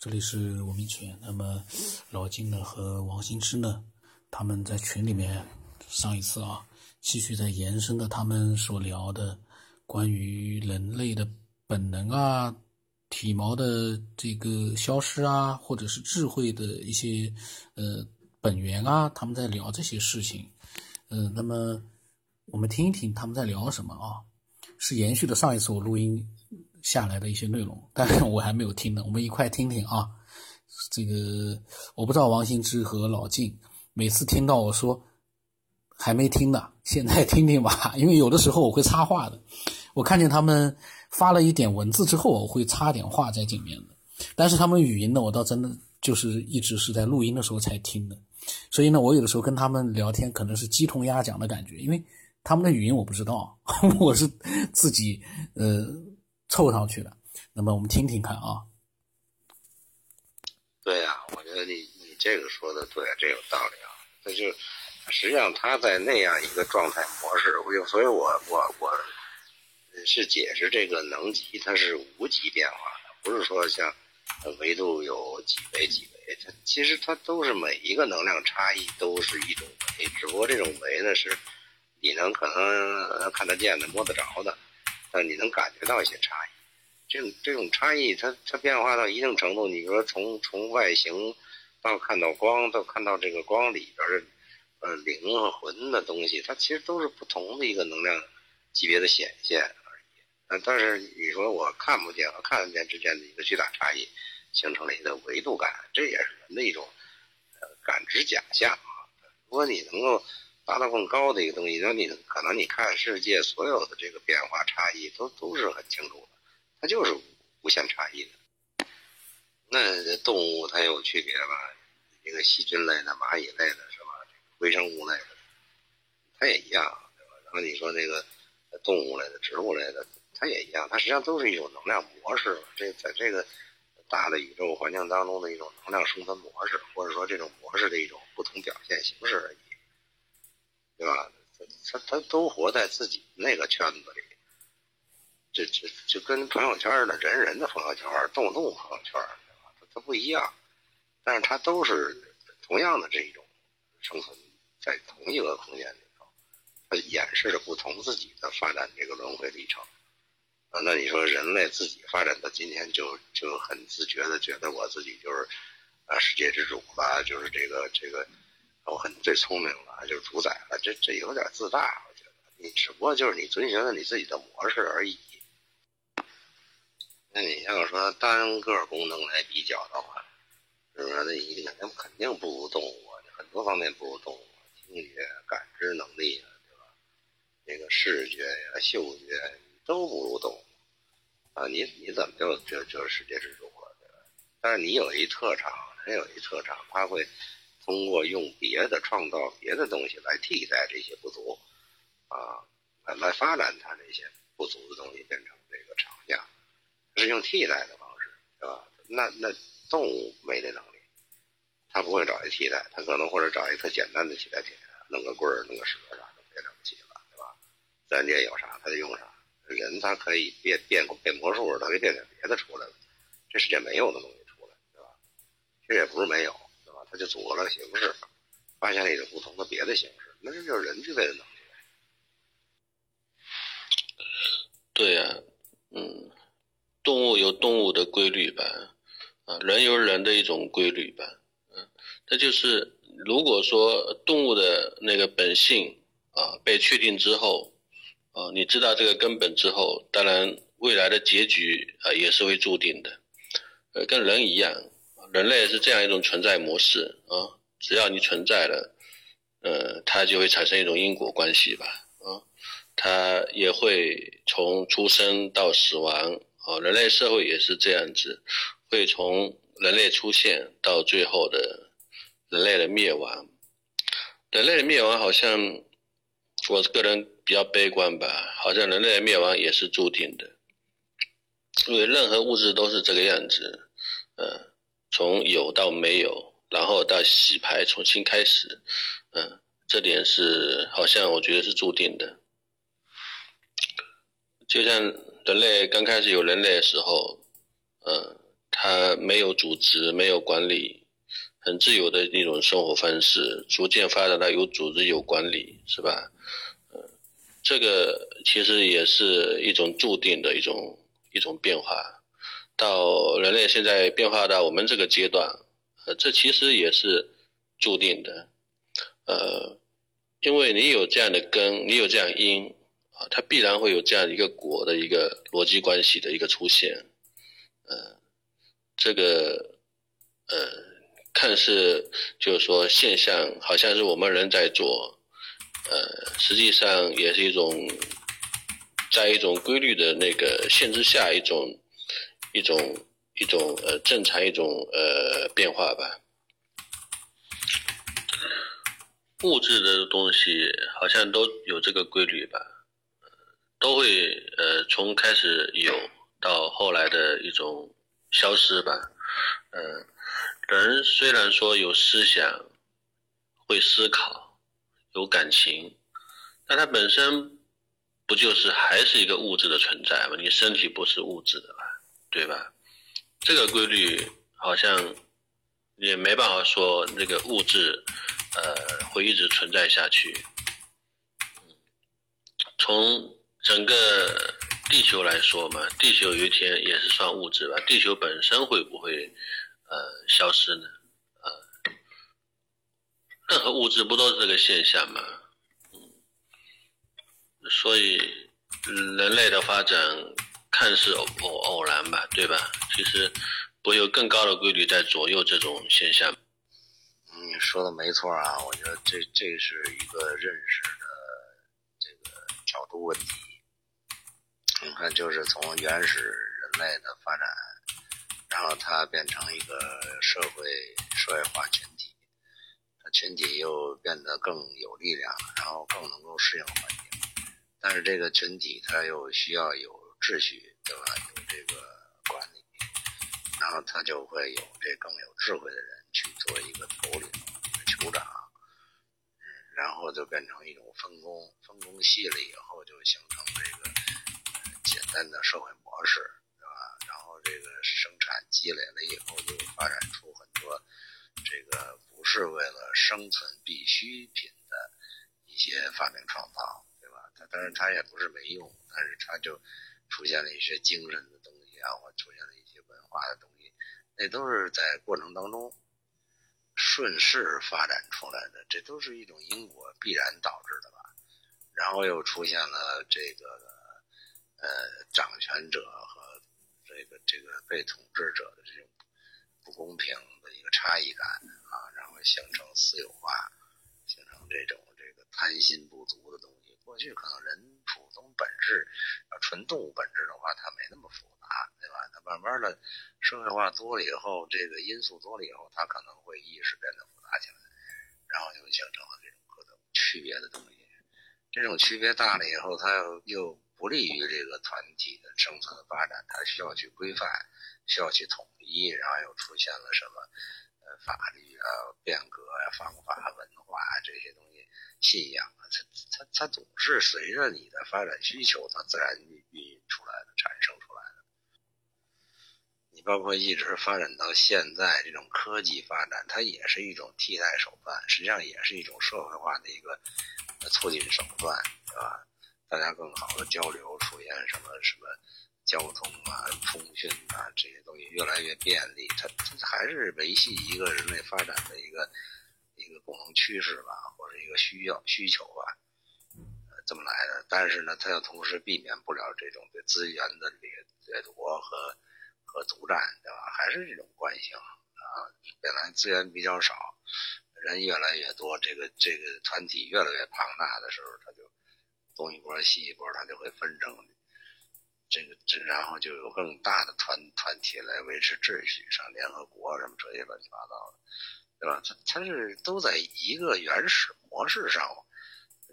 这里是吴明群。那么老金呢和王新之呢，他们在群里面上一次啊，继续在延伸的他们所聊的关于人类的本能啊、体毛的这个消失啊，或者是智慧的一些呃本源啊，他们在聊这些事情。嗯，那么我们听一听他们在聊什么啊？是延续的上一次我录音下来的一些内容，但是我还没有听呢，我们一块听听啊。这个我不知道王新之和老晋每次听到我说还没听呢，现在听听吧，因为有的时候我会插话的。我看见他们发了一点文字之后，我会插点话在里面的。但是他们语音呢，我倒真的就是一直是在录音的时候才听的。所以呢，我有的时候跟他们聊天，可能是鸡同鸭讲的感觉，因为他们的语音我不知道，我是自己呃凑上去的。那么我们听听看啊。对呀，我觉得你你这个说的对，这有道理啊。那就实际上他在那样一个状态模式，我所以，我我我是解释这个能级它是无级变化的，不是说像维度有几维几维，它其实它都是每一个能量差异都是一种维，只不过这种维呢是你能可能看得见的、摸得着的，但你能感觉到一些差异。这种这种差异，它它变化到一定程度，你说从从外形到看到光，到看到这个光里边的呃灵和魂的东西，它其实都是不同的一个能量级别的显现而已。呃，但是你说我看不见和看得见之间的一个巨大差异，形成了一个维度感，这也是人的一种呃感知假象啊。如果你能够达到更高的一个东西，那你可能你看世界所有的这个变化差异都都是很清楚的。它就是无限差异的。那动物它有区别吧？这个细菌类的、蚂蚁类的，是吧？微生物类的，它也一样，对吧？然后你说那个动物类的、植物类的，它也一样，它实际上都是一种能量模式。这在这个大的宇宙环境当中的一种能量生存模式，或者说这种模式的一种不同表现形式而已，对吧？他他都活在自己那个圈子里。这这就跟朋友圈的人人的朋友圈，动物动朋友圈，它它不一样，但是它都是同样的这一种生存在同一个空间里头，它演示着不同自己的发展这个轮回历程。啊，那你说人类自己发展到今天就就很自觉的觉得我自己就是啊世界之主吧，就是这个这个我很最聪明了，就是主宰了，这这有点自大，我觉得你只不过就是你遵循了你自己的模式而已。那你要说单个功能来比较的话，是不是？那你肯定肯定不如动物，很多方面不如动物，听觉、感知能力啊，对吧？这个视觉呀、嗅觉都不如动物啊！你你怎么就就就是世界之主了，对吧？但是你有一特长，人有一特长，他会通过用别的创造别的东西来替代这些不足啊，来来发展它这些不足的东西，变成这个长项。是用替代的方式，是吧？那那动物没这能力，它不会找一替代，它可能或者找一特简单的替代品，弄个棍儿、弄个蛇啥的，别了不起了，对吧？自然界有啥，它就用啥。人他可以变变变魔术，他可以变点别的出来了，这世界没有的东西出来，对吧？其实也不是没有，他就组合了形式，发现了一种不同的别的形式，那这就是人具备的能力。对呀，嗯。动物有动物的规律吧，啊，人有人的一种规律吧，嗯，那就是如果说动物的那个本性啊被确定之后，啊，你知道这个根本之后，当然未来的结局啊也是会注定的，呃，跟人一样，人类是这样一种存在模式啊，只要你存在了，呃，它就会产生一种因果关系吧，啊，它也会从出生到死亡。啊，人类社会也是这样子，会从人类出现到最后的人类的灭亡。人类的灭亡好像，我个人比较悲观吧，好像人类的灭亡也是注定的，因为任何物质都是这个样子，嗯，从有到没有，然后到洗牌重新开始，嗯，这点是好像我觉得是注定的，就像。人类刚开始有人类的时候，嗯，他没有组织，没有管理，很自由的一种生活方式，逐渐发展到有组织、有管理，是吧？嗯，这个其实也是一种注定的一种一种变化。到人类现在变化到我们这个阶段，呃，这其实也是注定的，呃，因为你有这样的根，你有这样因。啊，它必然会有这样一个果的一个逻辑关系的一个出现，呃，这个呃，看似就是说现象好像是我们人在做，呃，实际上也是一种在一种规律的那个限制下一种一种一种呃正常一种呃变化吧。物质的东西好像都有这个规律吧。都会呃从开始有到后来的一种消失吧，嗯，人虽然说有思想，会思考，有感情，但它本身不就是还是一个物质的存在吗？你身体不是物质的吧，对吧？这个规律好像也没办法说那个物质呃会一直存在下去，从。整个地球来说嘛，地球有一天也是算物质吧？地球本身会不会呃消失呢？呃，任何物质不都是这个现象吗？嗯，所以人类的发展看似偶偶偶然吧，对吧？其实不有更高的规律在左右这种现象。嗯，说的没错啊，我觉得这这是一个认识的这个角度问题。你看，就是从原始人类的发展，然后它变成一个社会社会化群体，它群体又变得更有力量，然后更能够适应环境。但是这个群体它又需要有秩序，对吧？有这个管理，然后他就会有这更有智慧的人去做一个头领、酋长，嗯，然后就变成一种分工，分工细了以后就形成这个。简单的社会模式，对吧？然后这个生产积累了以后，就发展出很多这个不是为了生存必需品的一些发明创造，对吧？它当然它也不是没用，但是它就出现了一些精神的东西啊，或出现了一些文化的东西，那都是在过程当中顺势发展出来的，这都是一种因果必然导致的吧？然后又出现了这个。呃，掌权者和这个这个被统治者的这种不公平的一个差异感啊，然后形成私有化，形成这种这个贪心不足的东西。过去可能人普通本质，纯动物本质的话，它没那么复杂，对吧？它慢慢的社会化多了以后，这个因素多了以后，它可能会意识变得复杂起来，然后就形成了这种各种区别的东西。这种区别大了以后，它又。不利于这个团体的生存的发展，它需要去规范，需要去统一，然后又出现了什么，法律啊、变革啊、方法、文化这些东西、信仰啊，它它总是随着你的发展需求，它自然孕育出来的、产生出来的。你包括一直发展到现在，这种科技发展，它也是一种替代手段，实际上也是一种社会化的一个促进手段，对吧？大家更好的交流，出现什么什么交通啊、通讯啊这些东西越来越便利，它它还是维系一个人类发展的一个一个共同趋势吧，或者一个需要需求吧，这么来的。但是呢，它又同时避免不了这种对资源的掠掠夺和和独占，对吧？还是这种惯性啊。本来资源比较少，人越来越多，这个这个团体越来越庞大的时候，它就。东一波西一波，他就会纷争，这个这然后就有更大的团团体来维持秩序，上联合国什么这些乱七八糟的，对吧？它它是都在一个原始模式上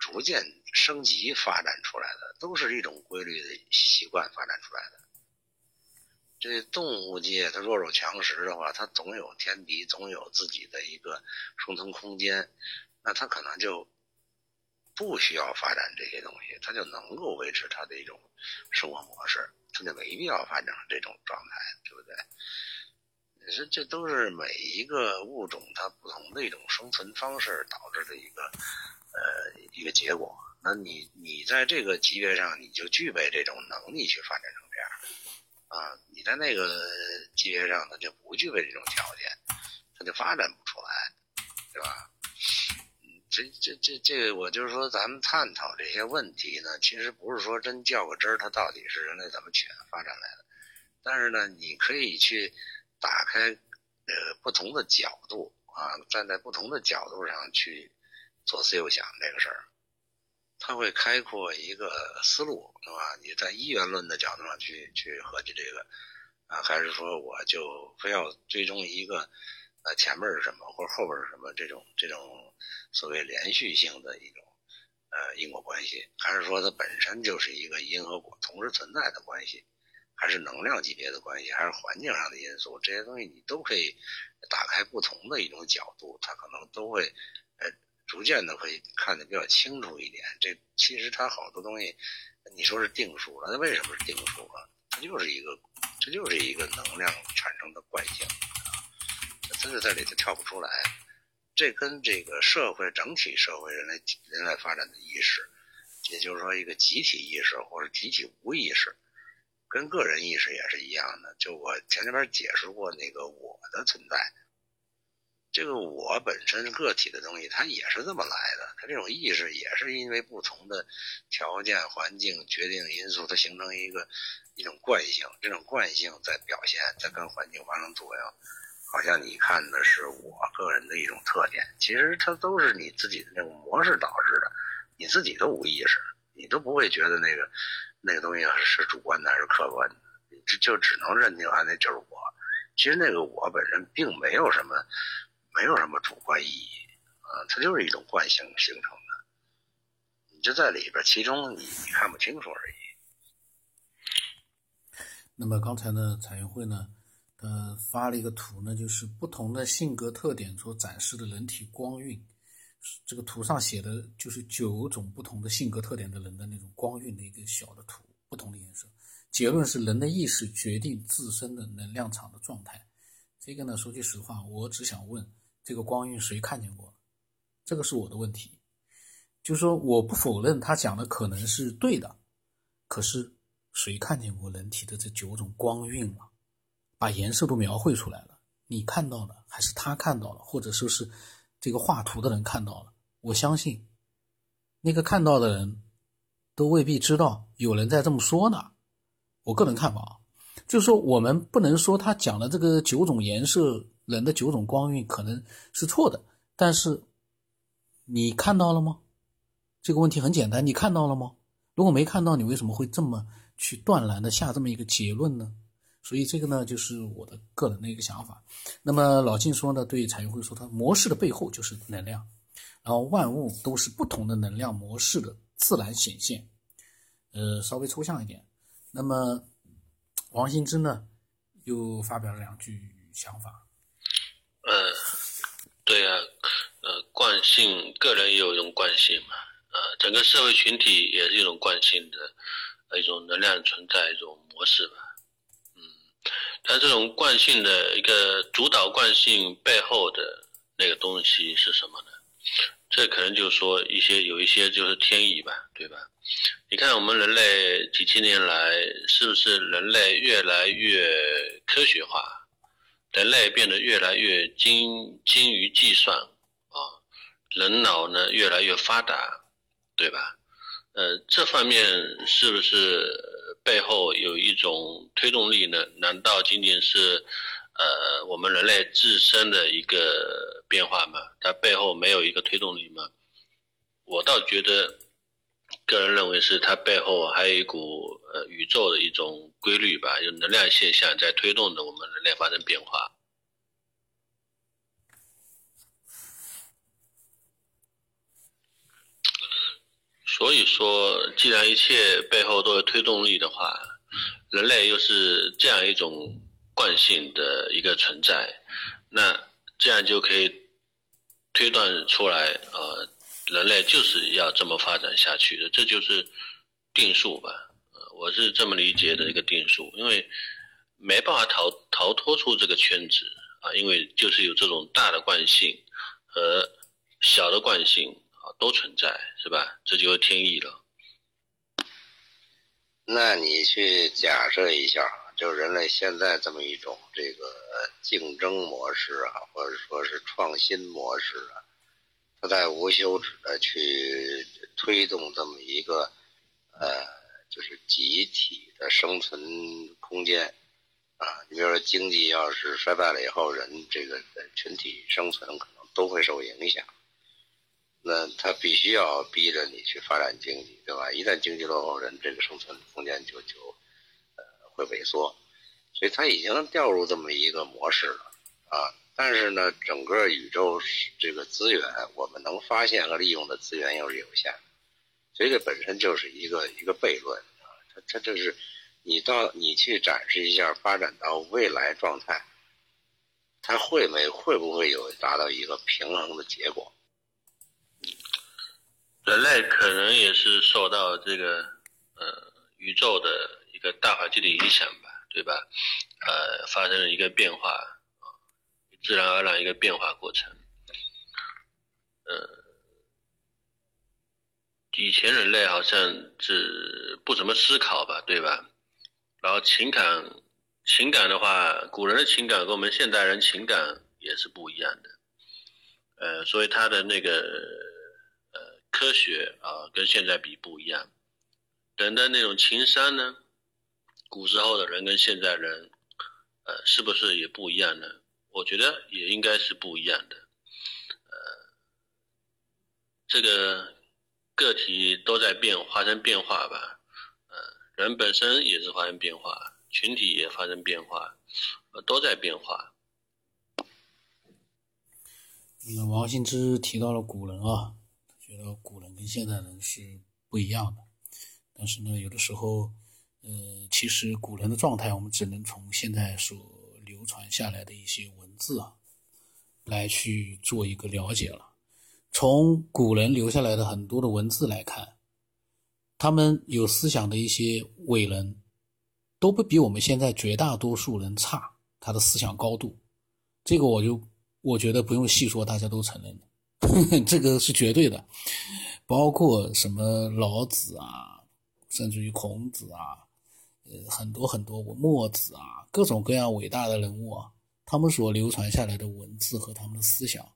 逐渐升级发展出来的，都是一种规律的习惯发展出来的。这动物界它弱肉强食的话，它总有天敌，总有自己的一个生存空间，那它可能就。不需要发展这些东西，它就能够维持它的一种生活模式，它就没必要发展这种状态，对不对？你说这都是每一个物种它不同的一种生存方式导致的一个呃一个结果。那你你在这个级别上，你就具备这种能力去发展成这样啊。你在那个级别上，它就不具备这种条件，它就发展不出来，对吧？这这这这，我就是说，咱们探讨这些问题呢，其实不是说真较个真儿，它到底是人类怎么起源发展来的。但是呢，你可以去打开呃不同的角度啊，站在不同的角度上去左思右想这个事儿，它会开阔一个思路，对吧？你在一元论的角度上去去合计这个啊，还是说我就非要追踪一个？呃，前面是什么，或者后边是什么？这种这种所谓连续性的一种呃因果关系，还是说它本身就是一个因和果同时存在的关系，还是能量级别的关系，还是环境上的因素？这些东西你都可以打开不同的一种角度，它可能都会逐渐的会看得比较清楚一点。这其实它好多东西，你说是定数了，那为什么是定数了？它就是一个，这就是一个能量产生的惯性啊。它就在里头跳不出来，这跟这个社会整体社会人类人类发展的意识，也就是说一个集体意识或者集体无意识，跟个人意识也是一样的。就我前那边解释过那个我的存在，这个我本身个体的东西，它也是这么来的。它这种意识也是因为不同的条件、环境决定因素，它形成一个一种惯性。这种惯性在表现，在跟环境发生作用。好像你看的是我个人的一种特点，其实它都是你自己的那种模式导致的，你自己都无意识，你都不会觉得那个那个东西是主观的还是客观的，就就只能认定啊那就是我。其实那个我本身并没有什么没有什么主观意义啊，它就是一种惯性形成的，你就在里边，其中你你看不清楚而已。那么刚才呢，彩云会呢？呃，发了一个图呢，就是不同的性格特点所展示的人体光晕。这个图上写的就是九种不同的性格特点的人的那种光晕的一个小的图，不同的颜色。结论是人的意识决定自身的能量场的状态。这个呢，说句实话，我只想问，这个光晕谁看见过？这个是我的问题。就是说，我不否认他讲的可能是对的，可是谁看见过人体的这九种光晕啊？把颜色都描绘出来了，你看到了还是他看到了，或者说是这个画图的人看到了？我相信，那个看到的人都未必知道有人在这么说呢。我个人看法啊，就是说我们不能说他讲的这个九种颜色人的九种光晕可能是错的，但是你看到了吗？这个问题很简单，你看到了吗？如果没看到，你为什么会这么去断然的下这么一个结论呢？所以这个呢，就是我的个人的一个想法。那么老静说呢，对彩云会说，它模式的背后就是能量，然后万物都是不同的能量模式的自然显现。呃，稍微抽象一点。那么王兴之呢，又发表了两句想法。呃，对啊，呃，惯性，个人也有一种惯性嘛，呃，整个社会群体也是一种惯性的一种能量存在一种模式吧。嗯但这种惯性的一个主导惯性背后的那个东西是什么呢？这可能就是说一些有一些就是天意吧，对吧？你看我们人类几千年来，是不是人类越来越科学化，人类变得越来越精精于计算啊，人脑呢越来越发达，对吧？呃，这方面是不是？背后有一种推动力呢？难道仅仅是，呃，我们人类自身的一个变化吗？它背后没有一个推动力吗？我倒觉得，个人认为是它背后还有一股呃宇宙的一种规律吧，有能量现象在推动着我们人类发生变化。所以说，既然一切背后都有推动力的话，人类又是这样一种惯性的一个存在，那这样就可以推断出来，呃，人类就是要这么发展下去的，这就是定数吧？呃，我是这么理解的一个定数，因为没办法逃逃脱出这个圈子啊，因为就是有这种大的惯性和小的惯性啊都存在，是吧？这就是天意了。那你去假设一下，就人类现在这么一种这个竞争模式啊，或者说是创新模式啊，它在无休止的去推动这么一个呃，就是集体的生存空间啊。你比如说，经济要是衰败了以后，人这个群体生存可能都会受影响。那他必须要逼着你去发展经济，对吧？一旦经济落后，人这个生存空间就就呃会萎缩，所以他已经掉入这么一个模式了啊。但是呢，整个宇宙这个资源，我们能发现和利用的资源又是有限的，所以这本身就是一个一个悖论啊。它它这是你到你去展示一下，发展到未来状态，它会没会不会有达到一个平衡的结果？人类可能也是受到这个呃宇宙的一个大环境的影响吧，对吧？呃，发生了一个变化，自然而然一个变化过程。呃，以前人类好像是不怎么思考吧，对吧？然后情感情感的话，古人的情感跟我们现代人情感也是不一样的。呃，所以他的那个呃。科学啊，跟现在比不一样。人的那种情商呢，古时候的人跟现在人，呃，是不是也不一样呢？我觉得也应该是不一样的。呃，这个个体都在变，发生变化吧。呃，人本身也是发生变化，群体也发生变化，呃，都在变化。那王兴之提到了古人啊。觉得古人跟现代人是不一样的，但是呢，有的时候，呃，其实古人的状态，我们只能从现在所流传下来的一些文字啊，来去做一个了解了。从古人留下来的很多的文字来看，他们有思想的一些伟人，都不比我们现在绝大多数人差。他的思想高度，这个我就我觉得不用细说，大家都承认的。这个是绝对的，包括什么老子啊，甚至于孔子啊，很多很多墨子啊，各种各样伟大的人物啊，他们所流传下来的文字和他们的思想，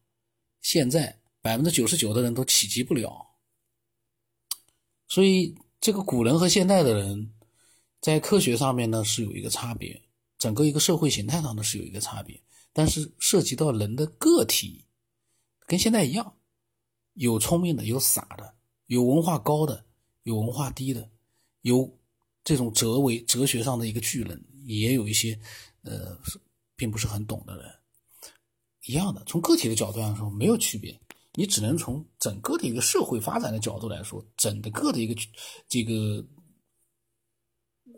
现在百分之九十九的人都企及不了。所以，这个古人和现代的人，在科学上面呢是有一个差别，整个一个社会形态上呢是有一个差别，但是涉及到人的个体。跟现在一样，有聪明的，有傻的，有文化高的，有文化低的，有这种哲为哲学上的一个巨人，也有一些呃并不是很懂的人，一样的。从个体的角度上说，没有区别。你只能从整个的一个社会发展的角度来说，整个的一个这个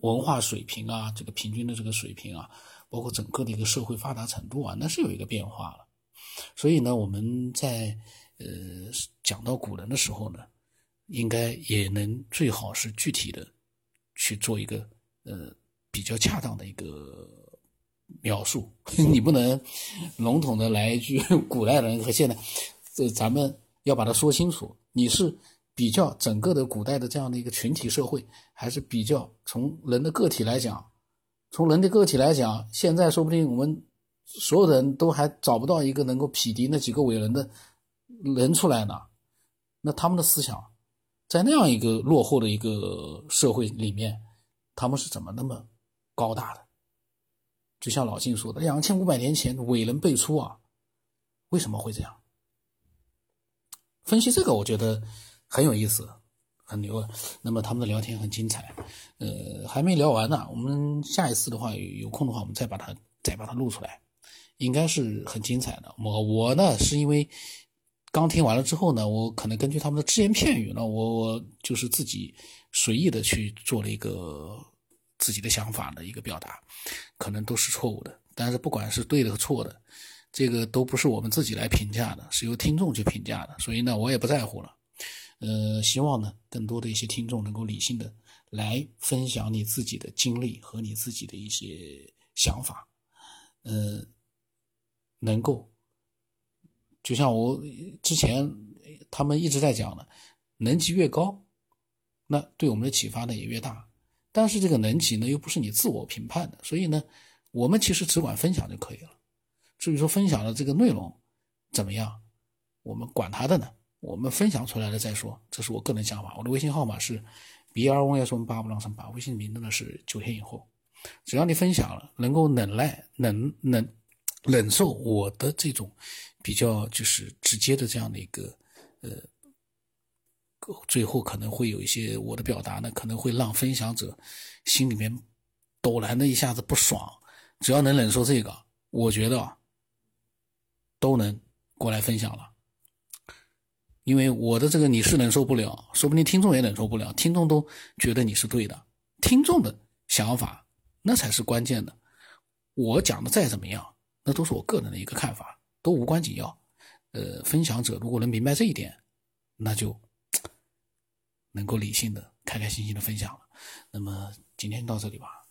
文化水平啊，这个平均的这个水平啊，包括整个的一个社会发达程度啊，那是有一个变化了。所以呢，我们在呃讲到古人的时候呢，应该也能最好是具体的去做一个呃比较恰当的一个描述。你不能笼统的来一句 古代人和现代，这咱们要把它说清楚。你是比较整个的古代的这样的一个群体社会，还是比较从人的个体来讲？从人的个体来讲，现在说不定我们。所有的人都还找不到一个能够匹敌那几个伟人的人出来呢，那他们的思想，在那样一个落后的一个社会里面，他们是怎么那么高大的？就像老晋说的，两千五百年前伟人辈出啊，为什么会这样？分析这个，我觉得很有意思，很牛。那么他们的聊天很精彩，呃，还没聊完呢。我们下一次的话，有空的话，我们再把它再把它录出来。应该是很精彩的。我我呢，是因为刚听完了之后呢，我可能根据他们的只言片语呢，我我就是自己随意的去做了一个自己的想法的一个表达，可能都是错误的。但是不管是对的和错的，这个都不是我们自己来评价的，是由听众去评价的。所以呢，我也不在乎了。呃，希望呢，更多的一些听众能够理性的来分享你自己的经历和你自己的一些想法，呃，能够，就像我之前他们一直在讲的，能级越高，那对我们的启发呢也越大。但是这个能级呢又不是你自我评判的，所以呢，我们其实只管分享就可以了。至于说分享的这个内容怎么样，我们管他的呢，我们分享出来了再说。这是我个人想法。我的微信号码是 b r o s 八五郎三八，微信名字呢是九天以后。只要你分享了，能够忍耐、能能忍受我的这种比较就是直接的这样的一个呃，最后可能会有一些我的表达呢，可能会让分享者心里面陡然的一下子不爽。只要能忍受这个，我觉得都能过来分享了。因为我的这个你是忍受不了，说不定听众也忍受不了，听众都觉得你是对的，听众的想法。那才是关键的。我讲的再怎么样，那都是我个人的一个看法，都无关紧要。呃，分享者如果能明白这一点，那就能够理性的、开开心心的分享了。那么今天到这里吧。